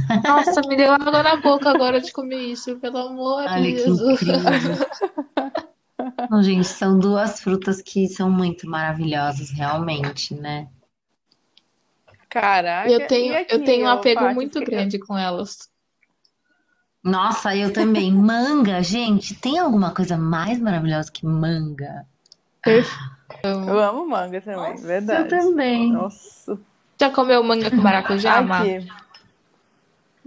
S3: é
S1: nossa, me deu água na boca agora de comer isso, pelo amor
S3: Olha
S1: de Jesus.
S3: Não, gente, são duas frutas que são muito maravilhosas, realmente, né?
S2: Caraca,
S1: Eu tenho,
S2: aqui,
S1: eu tenho um apego
S2: Paty,
S1: muito
S2: fica-
S1: grande com elas.
S3: Nossa, eu também. Manga, gente, tem alguma coisa mais maravilhosa que manga?
S2: Eu amo manga também,
S3: Eu
S2: verdade.
S3: também.
S2: Nossa,
S1: Já comeu manga com maracujá.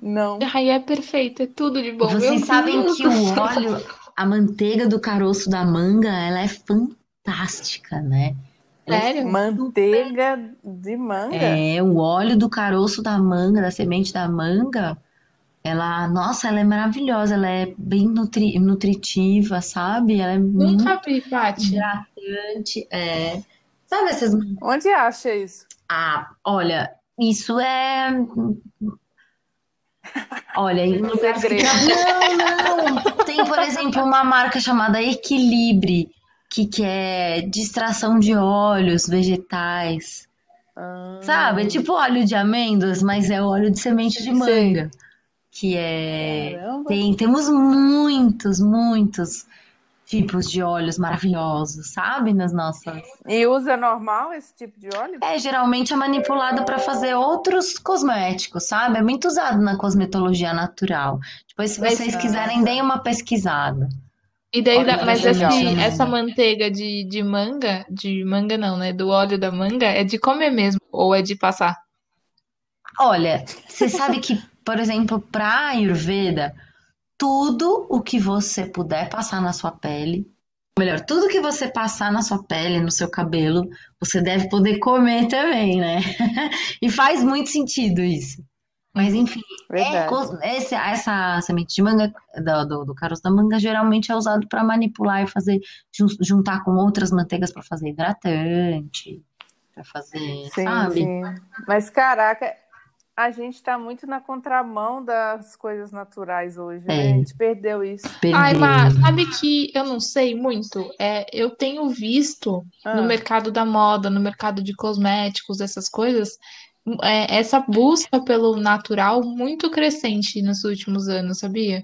S2: Não.
S1: Ai, é perfeito, é tudo de bom.
S3: Vocês
S1: Meu
S3: sabem
S1: Deus
S3: que o
S1: céu.
S3: óleo, a manteiga do caroço da manga, ela é fantástica, né? É
S1: Sério?
S2: Manteiga de manga?
S3: É, o óleo do caroço da manga, da semente da manga, ela, nossa, ela é maravilhosa, ela é bem nutri- nutritiva, sabe? Ela é muito
S1: Nunca vi, Paty.
S3: hidratante, é. Sabe essas...
S2: Onde acha isso?
S3: Ah, olha, isso é... Olha, em. Não, não! Tem, por exemplo, uma marca chamada Equilibre, que quer distração de óleos vegetais.
S2: Ah,
S3: Sabe? É tipo óleo de amêndoas, mas é óleo de semente de manga. Que é.
S2: Caramba.
S3: Tem, temos muitos, muitos tipos de óleos maravilhosos, sabe? Nas nossas.
S2: E usa normal esse tipo de óleo?
S3: É, geralmente é manipulado para fazer outros cosméticos, sabe? É muito usado na cosmetologia natural. Depois, se
S1: Mas-
S3: vocês quiserem, deem uma pesquisada.
S1: E daí,
S3: Olha,
S1: mas
S2: legal.
S1: esse- essa manteiga de, de manga, de manga não, né? Do óleo da manga, é de comer mesmo, ou é de passar?
S3: Olha, você sabe que, por exemplo, para Ayurveda, tudo o que você puder passar na sua pele, ou melhor, tudo que você passar na sua pele, no seu cabelo, você deve poder comer também, né? E faz muito sentido isso. Mas enfim, é, esse- essa semente de manga, do, do, do caroço da manga, geralmente é usado para manipular e fazer, jun- juntar com outras manteigas para fazer hidratante, para fazer,
S2: Sim,
S3: sabe?
S2: sim. Mas caraca, a gente tá muito na contramão das coisas naturais hoje, né?
S3: É.
S2: A gente perdeu isso.
S1: Ai,
S3: Perdeu.
S1: Má, sabe que eu não sei muito? É, eu tenho visto no
S2: Ah.
S1: mercado da moda, no mercado de cosméticos, essas coisas, é, essa busca pelo natural muito crescente nos últimos anos, sabia?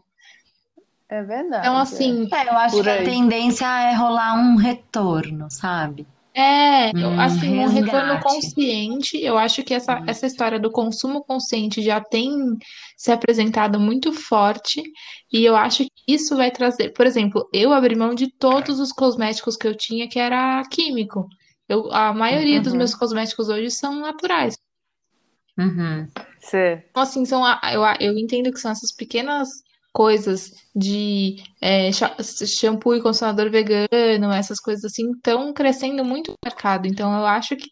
S2: É verdade.
S1: Então, assim,
S3: É, eu acho que a
S2: aí.
S3: tendência é rolar um retorno, sabe?
S1: É,
S3: Um
S1: assim, um retorno consciente. Eu acho que essa, essa história do consumo consciente já tem se apresentado muito forte, e eu acho que isso vai trazer. Por exemplo, eu abri mão de todos os cosméticos que eu tinha, que era químico. Eu, a maioria dos
S2: Uhum.
S1: meus cosméticos hoje são naturais.
S3: Uhum.
S1: Então, assim, são eu, eu entendo que são essas pequenas coisas de é, shampoo e condicionador vegano, essas coisas assim, estão crescendo muito no mercado. Então, eu acho que,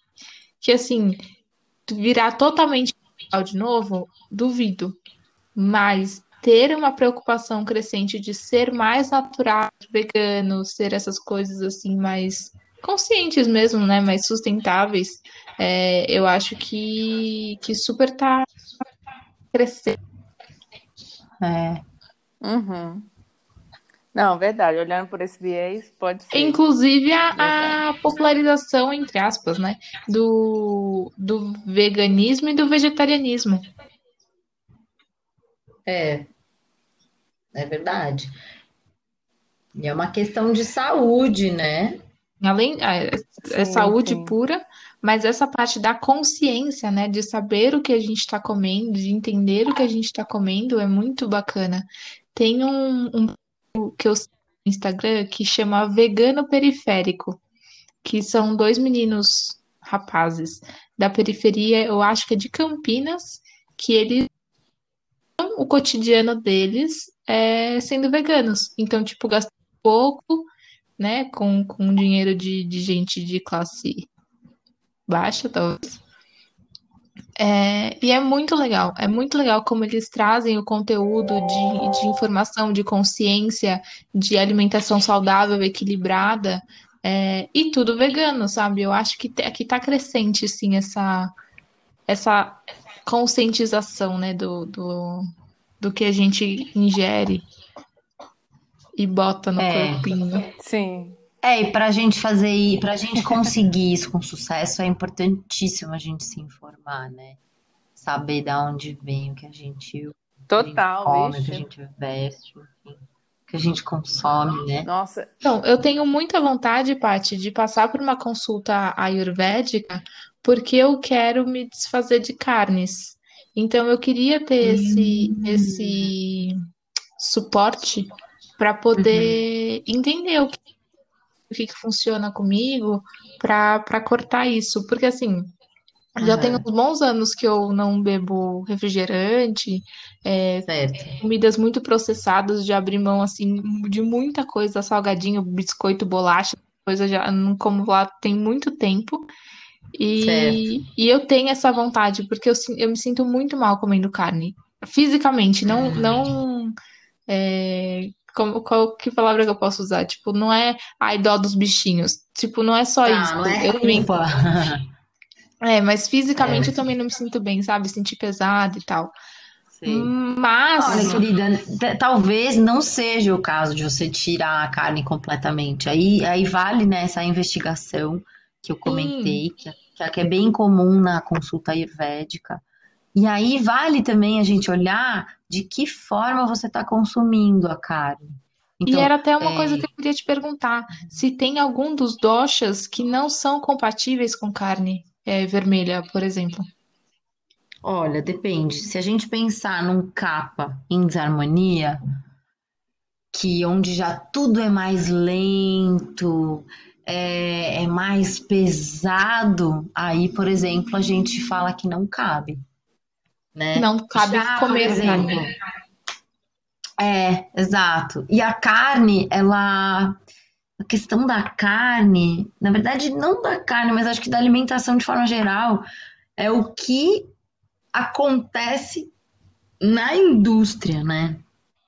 S1: que assim, virar totalmente de novo, duvido. Mas ter uma preocupação crescente de ser mais natural, vegano, ser essas coisas assim mais conscientes mesmo, né? Mais sustentáveis, é, eu acho que, que super tá crescendo.
S3: É.
S2: Uhum. Não, verdade. Olhando por esse viés, pode ser.
S1: Inclusive a, a popularização, entre aspas, né? Do, do veganismo e do vegetarianismo.
S3: É. É verdade. E é uma questão de saúde, né?
S1: Além, é, é
S2: Sim,
S1: saúde
S2: sim.
S1: pura, mas essa parte da consciência, né? De saber o que a gente está comendo, de entender o que a gente está comendo, é muito bacana. Tem um, um que eu no Instagram que chama Vegano Periférico, que são dois meninos rapazes da periferia, eu acho que é de Campinas, que eles o cotidiano deles é sendo veganos. Então, tipo, gastam pouco, né, com, com dinheiro de, de gente de classe baixa, talvez. É, e é muito legal, é muito legal como eles trazem o conteúdo de, de informação, de consciência, de alimentação saudável, equilibrada, é, e tudo vegano, sabe? Eu acho que, que tá crescente, sim, essa, essa conscientização, né, do, do, do que a gente ingere e bota no
S3: É.
S1: corpinho.
S2: Sim.
S3: É, e pra gente fazer, pra gente conseguir isso com sucesso, é importantíssimo a gente se informar, né? Saber da onde vem o que a gente
S2: Total,
S3: come, o que a gente veste, enfim, o que a gente consome, né?
S2: Nossa,
S1: Então, eu tenho muita vontade, Paty, de passar por uma consulta ayurvédica, porque eu quero me desfazer de carnes. Então, eu queria ter esse, esse suporte para poder entender o que, o que que funciona comigo para cortar isso. Porque, assim, já tem uns bons anos que eu não bebo refrigerante, é, comidas muito processadas, de abrir mão assim de muita coisa, salgadinho, biscoito, bolacha, coisa já não como lá tem muito tempo. E, e eu tenho essa vontade, porque eu, eu me sinto muito mal comendo carne. Fisicamente, não, não é, como, qual que palavra que eu posso usar? Tipo, não é ai dó dos bichinhos. Tipo, não é só
S3: Tá,
S1: isso.
S3: não é
S1: Eu
S3: culpa.
S1: é, mas fisicamente
S3: É.
S1: eu também não me sinto bem, sabe? Sentir pesado e tal. Mas.
S3: Olha, querida, talvez não seja o caso de você tirar a carne completamente. Aí, aí vale né, essa investigação que eu comentei, que, é, que é bem comum na consulta ayurvédica. E aí vale também a gente olhar de que forma você está consumindo a carne.
S1: Então, e era até uma é... coisa que eu queria te perguntar: se tem algum dos doshas que não são compatíveis com carne é, vermelha, por exemplo.
S3: Olha, depende. Se a gente pensar num capa em desarmonia, que onde já tudo é mais lento, é, é mais pesado, aí, por exemplo, a gente fala que não cabe. Né?
S1: Não cabe já, comer exemplo,
S3: É, exato. E a carne, ela. A questão da carne, na verdade, não da carne, mas acho que da alimentação de forma geral, é o que acontece na indústria, né?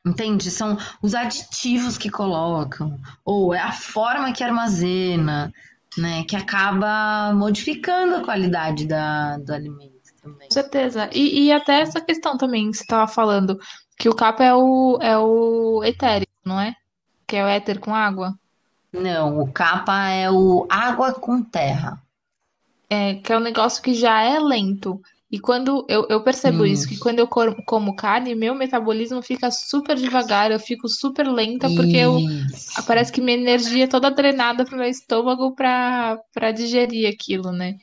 S3: Entende? São os aditivos que colocam, ou é a forma que armazena, né? Que acaba modificando a qualidade da, do alimento também.
S1: Com certeza. E, e até essa questão também, que você estava falando, que o capa é o, é o etérico, não é? Que é o éter com água.
S3: Não, o capa é o água com terra.
S1: É, que é um negócio que já é lento. E quando eu, eu percebo isso, que quando eu como carne, meu metabolismo fica super devagar, eu fico super lenta, porque eu, parece que minha energia é toda drenada pro meu estômago para digerir aquilo, né?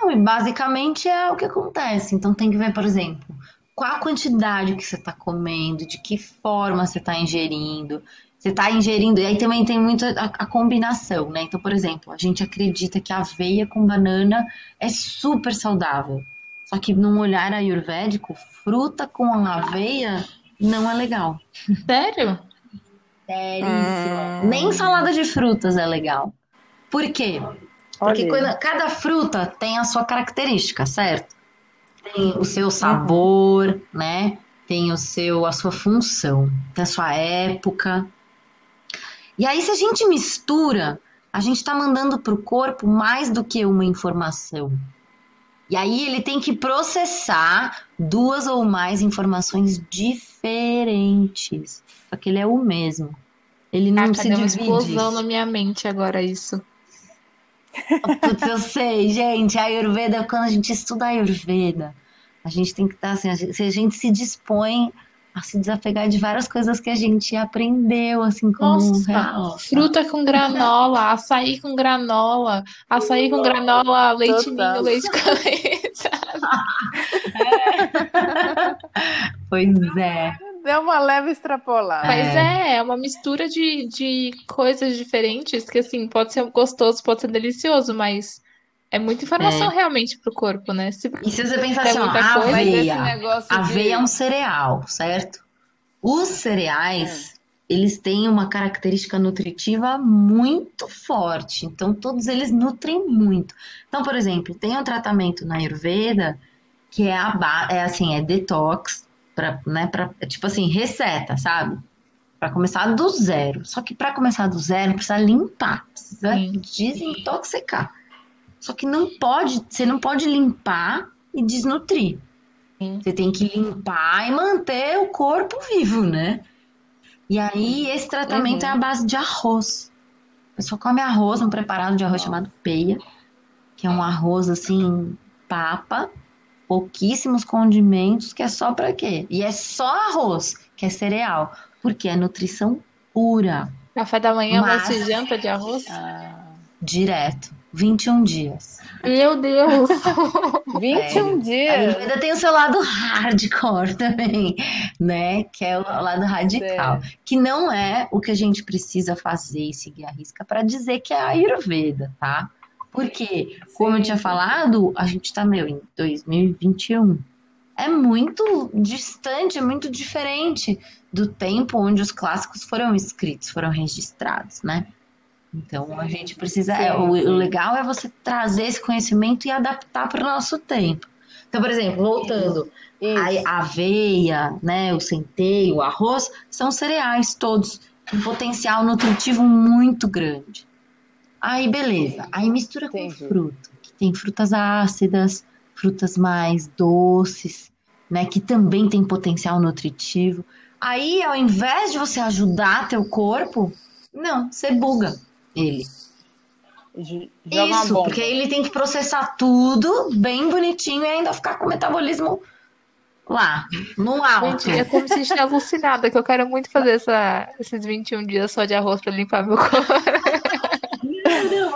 S3: Não, e basicamente é o que acontece. Então tem que ver, por exemplo, qual a quantidade que você está comendo, de que forma você está ingerindo. Você está ingerindo, e aí também tem muito a, a, combinação, né? Então, por exemplo, a gente acredita que aveia com banana é super saudável. Só que num olhar ayurvédico, fruta com aveia não é legal.
S1: Sério?
S3: Seríssimo. Hum. Nem salada de frutas é legal. Por quê? Porque quando, cada fruta tem a sua característica, certo? Tem o seu sabor, uhum. né? Tem o seu, a sua função, tem a sua época. E aí, se a gente mistura, a gente está mandando para o corpo mais do que uma informação. E aí ele tem que processar duas ou mais informações diferentes. Só que ele é o mesmo. Ele não ah, se divide. uma
S1: explosão na minha mente agora isso.
S3: Putz, eu sei, gente. A Ayurveda, quando a gente estuda a Ayurveda, a gente tem que estar assim, se a gente se dispõe a se desapegar de várias coisas que a gente aprendeu, assim, como Nossa, real.
S1: Fruta com granola, açaí com granola, açaí com granola, leite ninho, leite com leite.
S3: É. pois é.
S2: Deu uma leve extrapolada.
S1: Mas é, é uma mistura de, de coisas diferentes que, assim, pode ser gostoso, pode ser delicioso, mas é muita informação é. realmente pro corpo, né?
S3: Se, e se você pensar assim, ó, aveia, aveia de... é um cereal, certo? Os cereais, é. eles têm uma característica nutritiva muito forte, então todos eles nutrem muito. Então, por exemplo, tem um tratamento na Ayurveda que é, a, é assim, é detox, pra, né, pra, tipo assim, receta, sabe? Para começar do zero. Só que para começar do zero, precisa limpar, precisa Sim. desintoxicar. Só que não pode, você não pode limpar e desnutrir. Sim. Você tem que limpar e manter o corpo vivo, né? E aí, esse tratamento uhum. é a base de arroz. A pessoa come arroz, um preparado de arroz chamado peia, que é um arroz assim, papa, pouquíssimos condimentos, que é só para quê? E é só arroz, que é cereal, porque é nutrição pura.
S1: Café da manhã, Mas... almoço e janta de arroz?
S3: Ah, direto. 21 dias.
S1: Meu Deus!
S2: 21 é, dias!
S3: Ainda tem o seu lado hardcore também, né? Que é o lado radical. Que não é o que a gente precisa fazer e seguir a risca para dizer que é a Ayurveda, tá? Porque, como Sim. eu tinha falado, a gente tá, meu, em 2021. É muito distante, é muito diferente do tempo onde os clássicos foram escritos, foram registrados, né? Então a gente precisa. Sim, é, o, o, legal é você trazer esse conhecimento e adaptar para o nosso tempo. Então, por exemplo, voltando, a aveia, né, o centeio, o arroz, são cereais todos, com potencial nutritivo muito grande. Aí, beleza. Aí mistura Entendi. com fruta, que tem frutas ácidas, frutas mais doces. né, que também tem potencial nutritivo. Aí, ao invés de você ajudar teu corpo, não, você buga ele.
S2: Joga
S3: Isso, porque ele tem que processar tudo bem bonitinho e ainda ficar com o metabolismo lá, no alto.
S1: Gente, é como se estivesse alucinada, que eu quero muito fazer essa, esses 21 dias só de arroz para limpar meu corpo.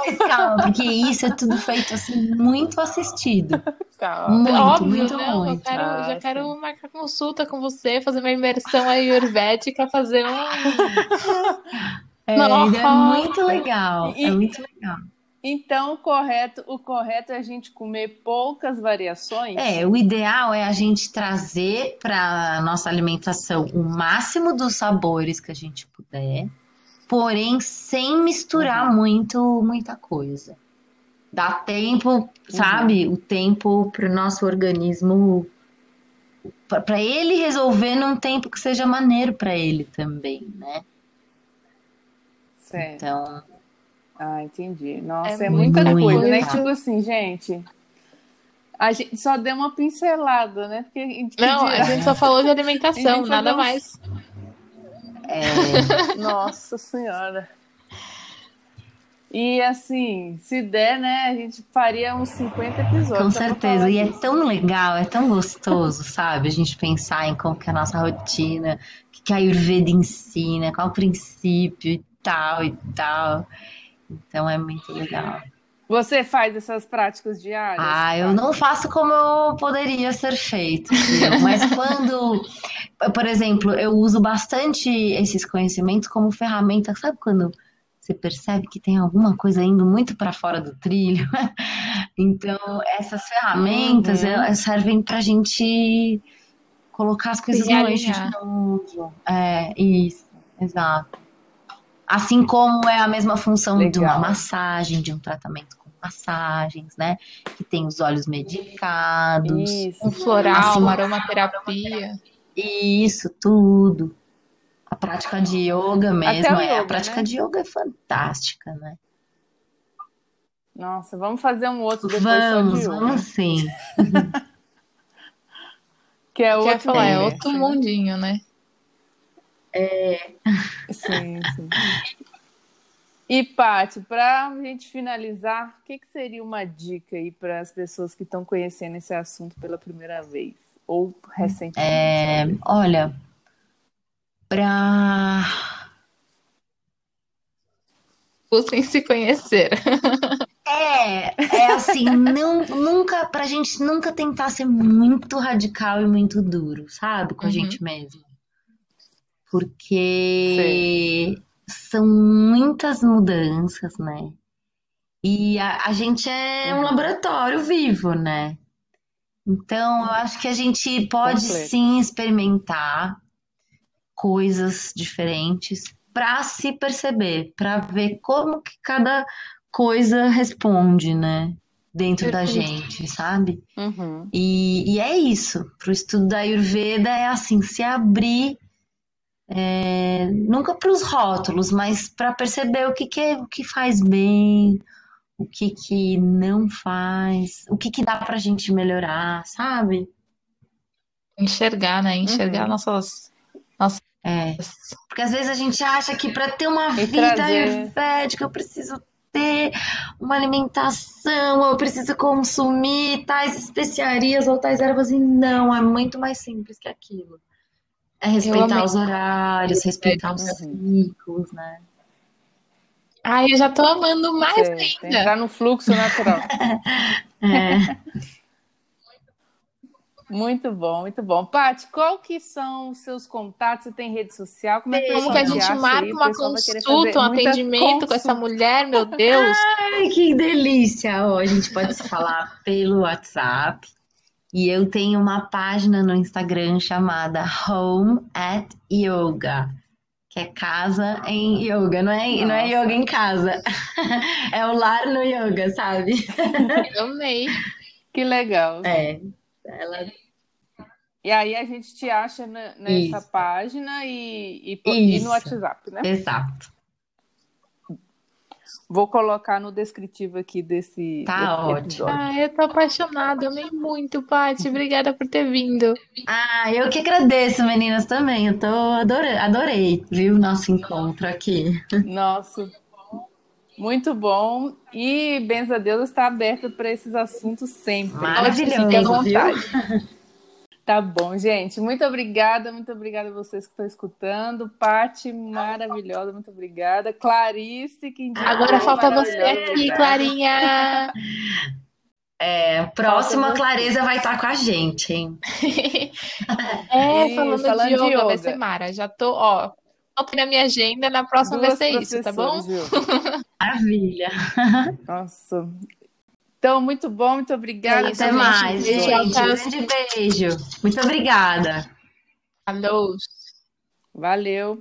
S3: Não, mas calma, porque isso é tudo feito assim, muito assistido.
S2: Calma.
S3: Muito,
S1: Óbvio,
S3: muito,
S1: eu
S3: muito.
S1: quero,
S2: Ah,
S1: já
S2: sim.
S1: quero marcar consulta com você, fazer uma imersão ayurvédica, fazer um...
S3: É, é muito legal,
S2: E-
S3: é muito legal.
S2: Então, o correto, o correto é a gente comer poucas variações.
S3: É, o ideal é a gente trazer para nossa alimentação o máximo dos sabores que a gente puder, porém sem misturar muito muita coisa. Dá tempo, sabe? O tempo para o nosso organismo para ele resolver num tempo que seja maneiro para ele também, né?
S2: Certo.
S3: Então,
S2: Ah, entendi. Nossa,
S1: É
S2: é, muita coisa, né? Tipo assim, gente. A gente só deu uma pincelada, né? Porque, que
S1: Não, a
S2: dirá?
S1: gente só falou de
S2: A
S1: alimentação, nada
S2: falou-
S1: mais.
S3: É,
S2: Nossa Senhora. E assim, se der, né, a gente faria uns 50 episódios.
S3: Com certeza. E é tão legal, é tão gostoso, sabe? A gente pensar em como que é a nossa rotina, o que que a Ayurveda ensina, qual o princípio e tal e tal. Então é muito legal.
S2: Você faz essas práticas diárias?
S3: Ah, eu não faço como eu poderia ser feito, mas quando, por exemplo, eu uso bastante esses conhecimentos como ferramenta, sabe quando você percebe que tem alguma coisa indo muito para fora do trilho? Então, essas ferramentas
S2: Uhum.
S3: elas servem para a gente colocar as coisas no eixo de novo. É, isso, exato. Assim como é a mesma função de uma
S2: Legal.
S3: massagem, de um tratamento com massagens, né? Que tem os olhos medicados,
S2: Isso.
S1: Um floral,
S3: Assim-
S1: uma aromaterapia.
S3: Isso tudo. A prática de yoga mesmo,
S2: o
S3: é, a prática
S2: né?
S3: de yoga é fantástica, né?
S2: Nossa, vamos fazer um outro depois
S3: Vamos,
S2: só de yoga.
S3: vamos sim.
S2: Que é
S1: Quer
S2: outro
S1: falar, é outro
S2: né?
S1: mundinho, né?
S2: Sim, sim. E, Paty, para a gente finalizar, o que, que seria uma dica aí para as pessoas que estão conhecendo esse assunto pela primeira vez? Ou recentemente?
S3: É, olha, pra.
S1: Busquem se conhecer.
S3: É, é assim, não, nunca, pra gente nunca tentar ser muito radical e muito duro, sabe? Com a
S1: Uhum.
S3: gente mesmo. Porque são muitas mudanças, né? E a, a gente é um
S2: Uhum.
S3: laboratório vivo, né? Então, eu acho que a gente pode
S2: Completo.
S3: sim experimentar coisas diferentes para se perceber, para ver como que cada coisa responde, né? Dentro da
S1: Perfeito.
S3: gente, sabe?
S2: Uhum.
S3: E, e é isso. Para o estudo da Ayurveda é assim, se abrir é, nunca para os rótulos, mas para perceber o que, que, é, o que faz bem, o que, que não faz, o que, que dá para a gente melhorar, sabe?
S1: Enxergar, né? Enxergar
S2: Uhum.
S1: nossas.
S3: É, porque às vezes a gente acha que para ter uma
S2: E
S3: vida
S2: trazer-
S3: ayurvédica eu preciso ter uma alimentação, eu preciso consumir tais especiarias ou tais ervas, e não, é muito mais simples que aquilo. É respeitar os horários, respeitar os
S2: Uhum.
S3: ciclos, né?
S1: Ai, eu já tô amando mais
S2: Certo.
S1: ainda.
S2: Entrar no fluxo natural.
S3: É.
S2: Muito bom, muito bom. Paty, qual que são os seus contatos? Você tem rede social? Como é que
S1: Como que a
S2: te
S1: gente marca
S2: aí?
S1: Uma consulta, um atendimento com essa
S2: consulta.
S1: mulher, meu Deus?
S3: Ai, que delícia! Ó, a gente pode se falar pelo WhatsApp. E eu tenho uma página no Instagram chamada Home at Yoga, que é casa em yoga, não é, não é yoga em casa, é o lar no yoga, sabe?
S1: Eu amei.
S2: Que legal.
S3: É, ela
S2: E aí a gente te acha na- nessa
S3: Isso.
S2: página e, e, e no WhatsApp, né?
S3: exato.
S2: Vou colocar no descritivo aqui desse
S3: tá
S2: episódio.
S3: ótimo.
S1: Ah, eu tô apaixonada, amei muito, Paty. Obrigada por ter vindo.
S3: Ah, eu que agradeço, meninas, também. Eu tô adorei, adorei, viu, nosso encontro aqui.
S2: Nossa, muito bom. E benza a Deus está aberta para esses assuntos sempre.
S3: Maravilhoso,
S2: Fique à vontade. Tá bom, gente. Muito obrigada, muito obrigada a vocês que estão escutando. Pati, maravilhosa, muito obrigada. Clarice, que
S1: Agora falta você aqui, Clarinha.
S3: É, próxima Clareza vai estar com a gente, hein?
S1: é,
S2: Isso,
S1: falando,
S2: falando
S1: de
S2: de
S1: yoga, vai
S2: yoga.
S1: ser Mara. Já tô, ó, anotei na minha agenda, na próxima
S2: Duas
S1: vai ser isso, tá bom?
S3: Maravilha.
S2: Nossa. Então, muito bom, muito obrigada.
S1: É isso,
S3: Até
S1: gente.
S3: mais,
S1: Beijo,
S3: gente. beijo. Muito obrigada.
S1: Alô.
S2: Valeu.